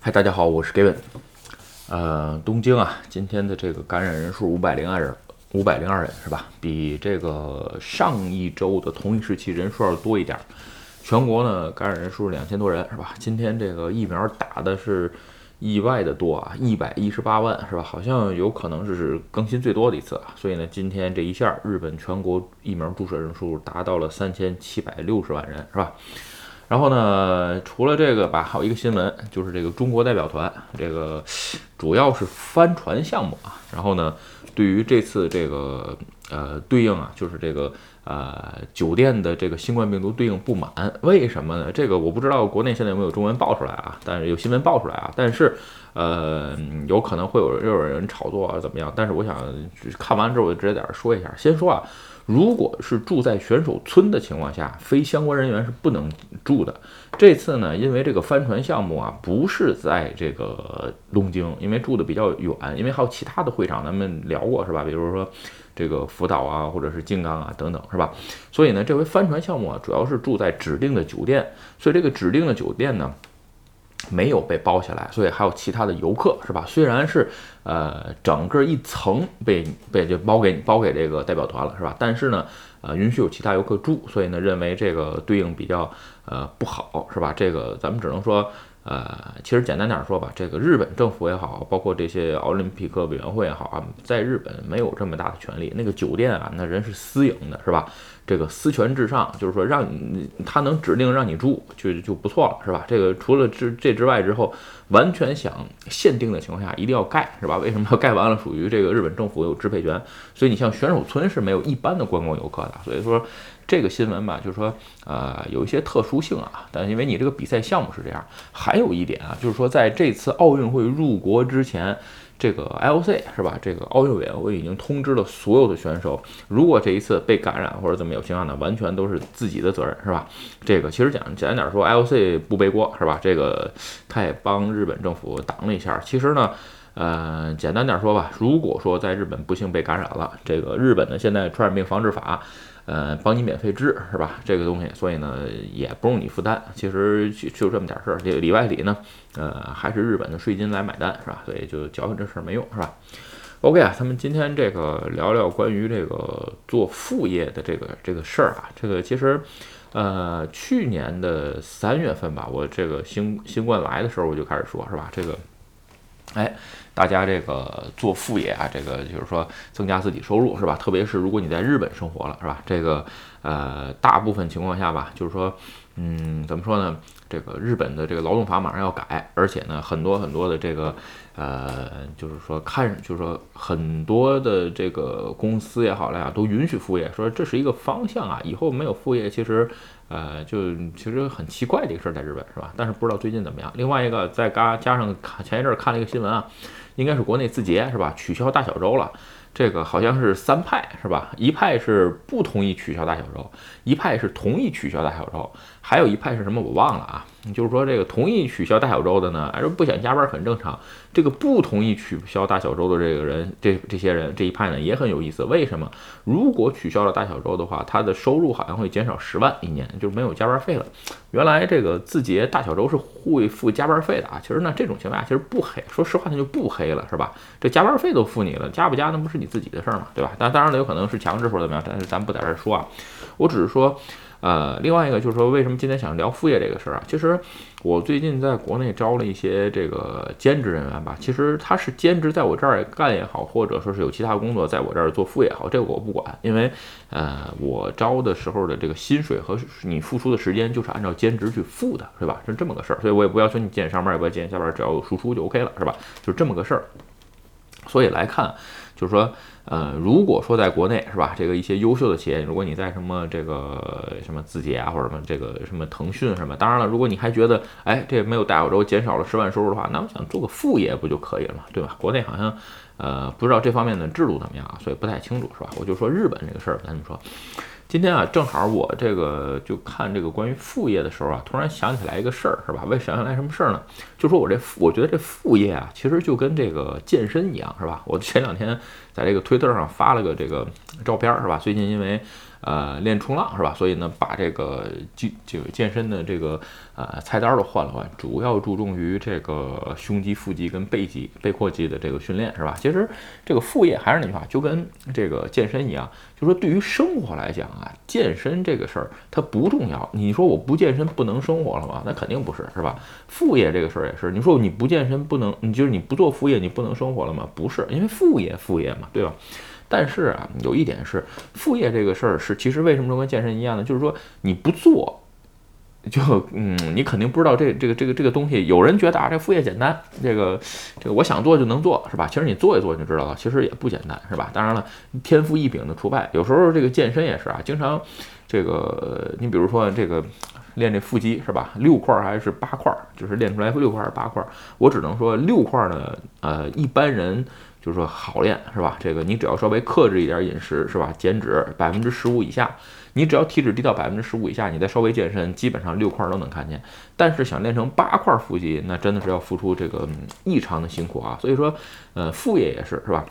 嗨，大家好，我是 Gavin。呃，东京啊，今天的这个感染人数五百零二人，五百零二人是吧？比这个上一周的同一时期人数要多一点。全国呢感染人数两千多人是吧？今天这个疫苗打的是意外的多啊，一百一十八万是吧？好像有可能是更新最多的一次啊。所以呢，今天这一下，日本全国疫苗注射人数达到了三千七百六十万人是吧？然后呢，除了这个吧，还有一个新闻，就是这个中国代表团，这个主要是帆船项目啊。然后呢，对于这次这个呃对应啊，就是这个呃酒店的这个新冠病毒对应不满，为什么呢？这个我不知道国内现在有没有中文报出来啊，但是有新闻报出来啊，但是呃有可能会有又有人炒作啊怎么样？但是我想看完之后我就直接在这说一下，先说啊。如果是住在选手村的情况下，非相关人员是不能住的。这次呢，因为这个帆船项目啊，不是在这个东京，因为住的比较远，因为还有其他的会场，咱们聊过是吧？比如说这个福岛啊，或者是静冈啊等等是吧？是吧所以呢，这回帆船项目啊，主要是住在指定的酒店，所以这个指定的酒店呢。没有被包下来，所以还有其他的游客，是吧？虽然是呃整个一层被被就包给你包给这个代表团了，是吧？但是呢，呃，允许有其他游客住，所以呢，认为这个对应比较呃不好，是吧？这个咱们只能说。呃，其实简单点说吧，这个日本政府也好，包括这些奥林匹克委员会也好啊，在日本没有这么大的权利。那个酒店啊，那人是私营的，是吧？这个私权至上，就是说让你他能指定让你住，就就不错了，是吧？这个除了这这之外之后，完全想限定的情况下，一定要盖，是吧？为什么要盖完了？属于这个日本政府有支配权，所以你像选手村是没有一般的观光游客的，所以说。这个新闻吧，就是说，呃，有一些特殊性啊，但因为你这个比赛项目是这样，还有一点啊，就是说，在这次奥运会入国之前，这个 IOC 是吧？这个奥运委员会已经通知了所有的选手，如果这一次被感染或者怎么有情况呢，完全都是自己的责任，是吧？这个其实讲简单点说，IOC 不背锅，是吧？这个他也帮日本政府挡了一下。其实呢，呃，简单点说吧，如果说在日本不幸被感染了，这个日本的现在传染病防治法。呃，帮你免费治是吧？这个东西，所以呢也不用你负担。其实就就这么点事儿，这里外里呢，呃，还是日本的税金来买单是吧？所以就矫情这事儿没用是吧？OK 啊，咱们今天这个聊聊关于这个做副业的这个这个事儿啊。这个其实，呃，去年的三月份吧，我这个新新冠来的时候我就开始说是吧？这个，哎。大家这个做副业啊，这个就是说增加自己收入是吧？特别是如果你在日本生活了是吧？这个呃，大部分情况下吧，就是说，嗯，怎么说呢？这个日本的这个劳动法马上要改，而且呢，很多很多的这个呃，就是说看，就是说很多的这个公司也好了呀，都允许副业，说这是一个方向啊。以后没有副业，其实呃，就其实很奇怪的一个事儿，在日本是吧？但是不知道最近怎么样。另外一个再加加上看前一阵儿看了一个新闻啊。应该是国内字节是吧？取消大小周了，这个好像是三派是吧？一派是不同意取消大小周，一派是同意取消大小周，还有一派是什么我忘了啊。就是说这个同意取消大小周的呢，还是不想加班很正常。这个不同意取消大小周的这个人，这这些人这一派呢也很有意思。为什么？如果取消了大小周的话，他的收入好像会减少十万一年，就没有加班费了。原来这个字节大小周是会付加班费的啊。其实呢，这种情况下其实不黑，说实话那就不黑了，是吧？这加班费都付你了，加不加那不是你自己的事儿嘛，对吧？但当然了，有可能是强制或者怎么样，但是咱不在这儿说啊。我只是说。呃，另外一个就是说，为什么今天想聊副业这个事儿啊？其实我最近在国内招了一些这个兼职人员吧。其实他是兼职在我这儿干也好，或者说是有其他工作在我这儿做副业也好，这个我不管，因为呃，我招的时候的这个薪水和你付出的时间就是按照兼职去付的，是吧？是这么个事儿，所以我也不要求你几点上班，也不要几点下班，只要有输出就 OK 了，是吧？就是这么个事儿。所以来看，就是说。呃，如果说在国内是吧，这个一些优秀的企业，如果你在什么这个什么字节啊，或者什么这个什么腾讯什么，当然了，如果你还觉得哎这没有大欧洲减少了十万收入的话，那我想做个副业不就可以了嘛，对吧？国内好像呃不知道这方面的制度怎么样啊，所以不太清楚是吧？我就说日本这个事儿，咱就说。今天啊，正好我这个就看这个关于副业的时候啊，突然想起来一个事儿，是吧？为想起来什么事儿呢？就说我这副，我觉得这副业啊，其实就跟这个健身一样，是吧？我前两天在这个推特上发了个这个照片，是吧？最近因为呃练冲浪是吧？所以呢，把这个健这个健身的这个呃菜单都换了换，主要注重于这个胸肌、腹肌跟背肌、背阔肌的这个训练是吧？其实这个副业还是那句话，就跟这个健身一样，就说对于生活来讲啊，健身这个事儿它不重要。你说我不健身不能生活了吗？那肯定不是是吧？副业这个事儿也是，你说你不健身不能，你就是你不做副业你不能生活了吗？不是，因为副业副业嘛，对吧？但是啊，有一点是副业这个事儿是，其实为什么说跟健身一样呢？就是说你不做，就嗯，你肯定不知道这这个这个这个东西。有人觉得啊，这副业简单，这个这个我想做就能做，是吧？其实你做一做就知道了，其实也不简单，是吧？当然了，天赋异禀的除外。有时候这个健身也是啊，经常这个你比如说这个练这腹肌是吧？六块还是八块？就是练出来六块还是八块？我只能说六块呢，呃，一般人。就是说好练是吧？这个你只要稍微克制一点饮食是吧？减脂百分之十五以下，你只要体脂低到百分之十五以下，你再稍微健身，基本上六块都能看见。但是想练成八块腹肌，那真的是要付出这个异常的辛苦啊。所以说，呃，副业也是是吧？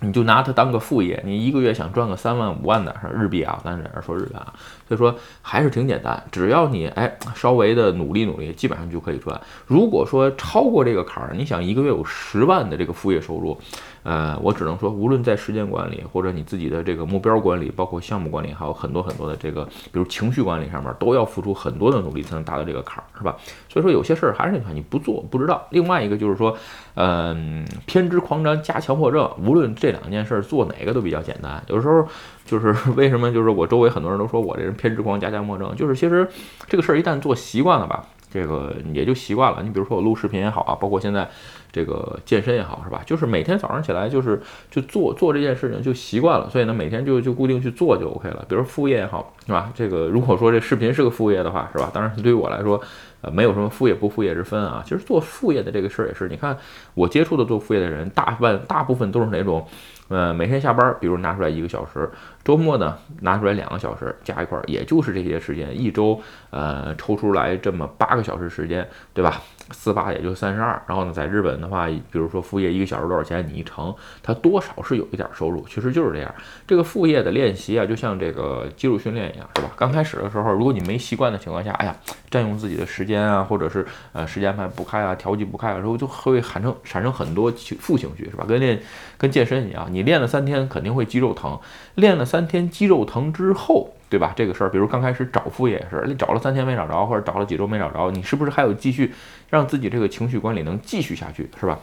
你就拿它当个副业，你一个月想赚个三万五万的日币啊，咱这说日元啊，所以说还是挺简单，只要你哎稍微的努力努力，基本上就可以赚。如果说超过这个坎儿，你想一个月有十万的这个副业收入。呃，我只能说，无论在时间管理，或者你自己的这个目标管理，包括项目管理，还有很多很多的这个，比如情绪管理上面，都要付出很多的努力才能达到这个坎儿，是吧？所以说有些事儿还是那句话，你不做不知道。另外一个就是说，嗯，偏执狂张加强迫症，无论这这两件事做哪个都比较简单。有时候就是 为什么，就是我周围很多人都说我这人偏执狂加强迫症，就是其实这个事儿一旦做习惯了吧。这个也就习惯了。你比如说我录视频也好啊，包括现在这个健身也好，是吧？就是每天早上起来就是就做做这件事情就习惯了，所以呢每天就就固定去做就 OK 了。比如副业也好，是吧？这个如果说这视频是个副业的话，是吧？当然对于我来说，呃，没有什么副业不副业之分啊。其实做副业的这个事儿也是，你看我接触的做副业的人，大半大部分都是哪种？呃，每天下班，比如拿出来一个小时，周末呢拿出来两个小时，加一块儿，也就是这些时间，一周呃抽出来这么八个小时时间，对吧？四八也就三十二。然后呢，在日本的话，比如说副业一个小时多少钱，你一乘，它多少是有一点收入，其实就是这样。这个副业的练习啊，就像这个肌肉训练一样，是吧？刚开始的时候，如果你没习惯的情况下，哎呀，占用自己的时间啊，或者是呃时间安排不开啊，调剂不开啊，时候就会产生产生很多情负情绪，是吧？跟练跟健身一样，你练了三天肯定会肌肉疼，练了三天肌肉疼之后，对吧？这个事儿，比如刚开始找副业也是，你找了三天没找着，或者找了几周没找着，你是不是还有继续让自己这个情绪管理能继续下去，是吧？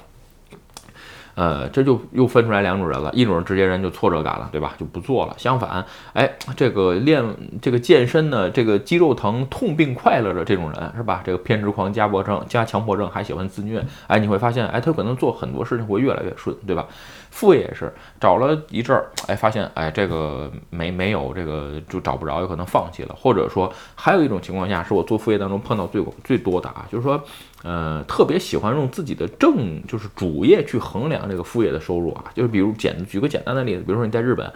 呃，这就又分出来两种人了，一种人直接人就挫折感了，对吧？就不做了。相反，哎，这个练这个健身呢，这个肌肉疼痛并快乐着这种人，是吧？这个偏执狂加迫症加强迫症还喜欢自虐，哎，你会发现，哎，他可能做很多事情会越来越顺，对吧？副业也是找了一阵儿，哎，发现，哎，这个没没有这个就找不着，有可能放弃了，或者说还有一种情况下，是我做副业当中碰到最最多的啊，就是说。呃，特别喜欢用自己的正就是主业去衡量这个副业的收入啊，就是比如简举个简单的例子，比如说你在日本，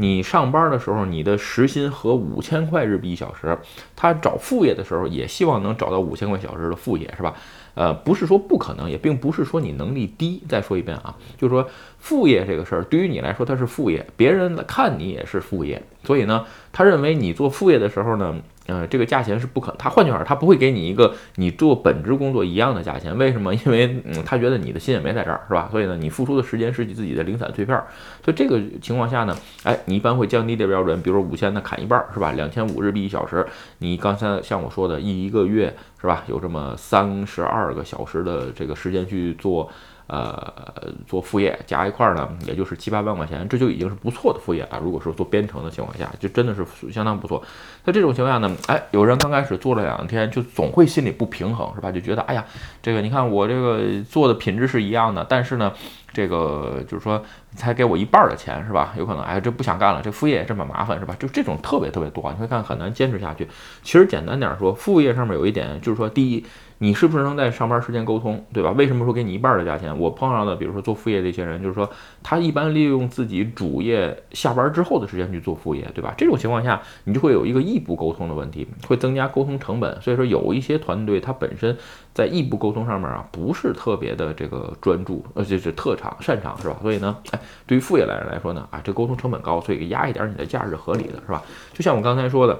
你上班的时候你的时薪和五千块日币一小时，他找副业的时候也希望能找到五千块小时的副业，是吧？呃，不是说不可能，也并不是说你能力低。再说一遍啊，就是说副业这个事儿对于你来说它是副业，别人看你也是副业，所以呢，他认为你做副业的时候呢。呃，这个价钱是不可，他换句话说，他不会给你一个你做本职工作一样的价钱。为什么？因为嗯，他觉得你的心也没在这儿，是吧？所以呢，你付出的时间是你自己的零散碎片。所以这个情况下呢，哎，你一般会降低的标准，比如说五千的砍一半，是吧？两千五日币一小时。你刚才像我说的，一一个月是吧？有这么三十二个小时的这个时间去做。呃，做副业加一块儿呢，也就是七八万块钱，这就已经是不错的副业了。如果说做编程的情况下，就真的是相当不错。在这种情况下呢，哎，有人刚开始做了两天，就总会心里不平衡，是吧？就觉得，哎呀，这个你看我这个做的品质是一样的，但是呢，这个就是说才给我一半的钱，是吧？有可能，哎，这不想干了，这副业也这么麻烦，是吧？就这种特别特别多，你会看很难坚持下去。其实简单点说，副业上面有一点就是说，第一。你是不是能在上班时间沟通，对吧？为什么说给你一半的价钱？我碰上的，比如说做副业的一些人，就是说他一般利用自己主业下班之后的时间去做副业，对吧？这种情况下，你就会有一个异步沟通的问题，会增加沟通成本。所以说，有一些团队它本身在异步沟通上面啊，不是特别的这个专注，呃，就是特长擅长，是吧？所以呢，哎，对于副业来人来说呢，啊，这沟通成本高，所以压一点你的价是合理的，是吧？就像我刚才说的。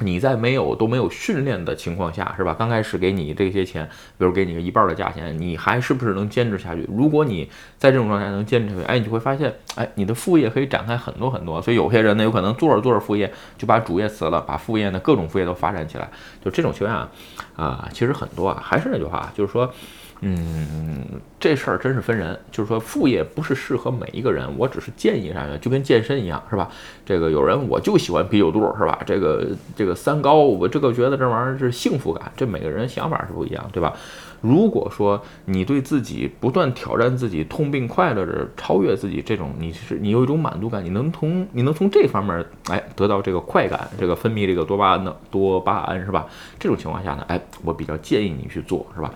你在没有都没有训练的情况下，是吧？刚开始给你这些钱，比如给你个一半的价钱，你还是不是能坚持下去？如果你在这种状态能坚持下去，哎，你就会发现，哎，你的副业可以展开很多很多。所以有些人呢，有可能做着做着副业就把主业辞了，把副业呢各种副业都发展起来。就这种情况下，啊，其实很多啊，还是那句话，就是说。嗯，这事儿真是分人，就是说副业不是适合每一个人。我只是建议啥呀，就跟健身一样，是吧？这个有人我就喜欢啤酒肚，是吧？这个这个三高，我这个觉得这玩意儿是幸福感，这每个人想法是不一样，对吧？如果说你对自己不断挑战自己，痛并快乐着超越自己，这种你是你有一种满足感，你能从你能从这方面哎得到这个快感，这个分泌这个多巴胺的多巴胺是吧？这种情况下呢，哎，我比较建议你去做，是吧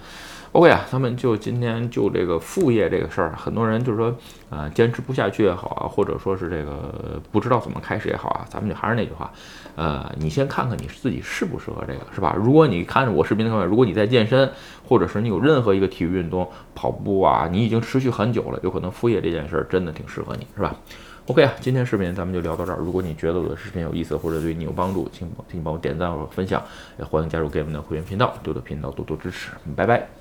？OK 啊，咱们就今天就这个副业这个事儿，很多人就是说，啊，坚持不下去也好啊，或者说是这个不知道怎么开始也好啊，咱们就还是那句话，呃，你先看看你自己适不适合这个，是吧？如果你看着我视频的话，如果你在健身，或者是你有任何一个体育运动，跑步啊，你已经持续很久了，有可能副业这件事儿真的挺适合你，是吧？OK 啊，今天视频咱们就聊到这儿。如果你觉得我的视频有意思或者对你有帮助，请请帮我点赞或者分享，也欢迎加入 Game 的会员频道，多多频道多多支持，拜拜。